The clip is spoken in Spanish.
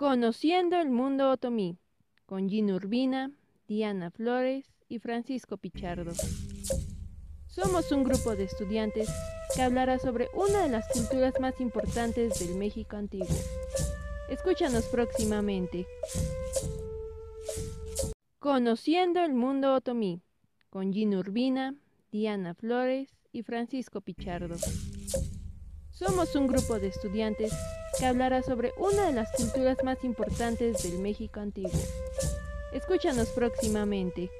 Conociendo el mundo otomí, con Gina Urbina, Diana Flores y Francisco Pichardo. Somos un grupo de estudiantes que hablará sobre una de las culturas más importantes del México antiguo. Escúchanos próximamente. Conociendo el mundo otomí, con Gina Urbina, Diana Flores y Francisco Pichardo. Somos un grupo de estudiantes que hablará sobre una de las culturas más importantes del México antiguo. Escúchanos próximamente.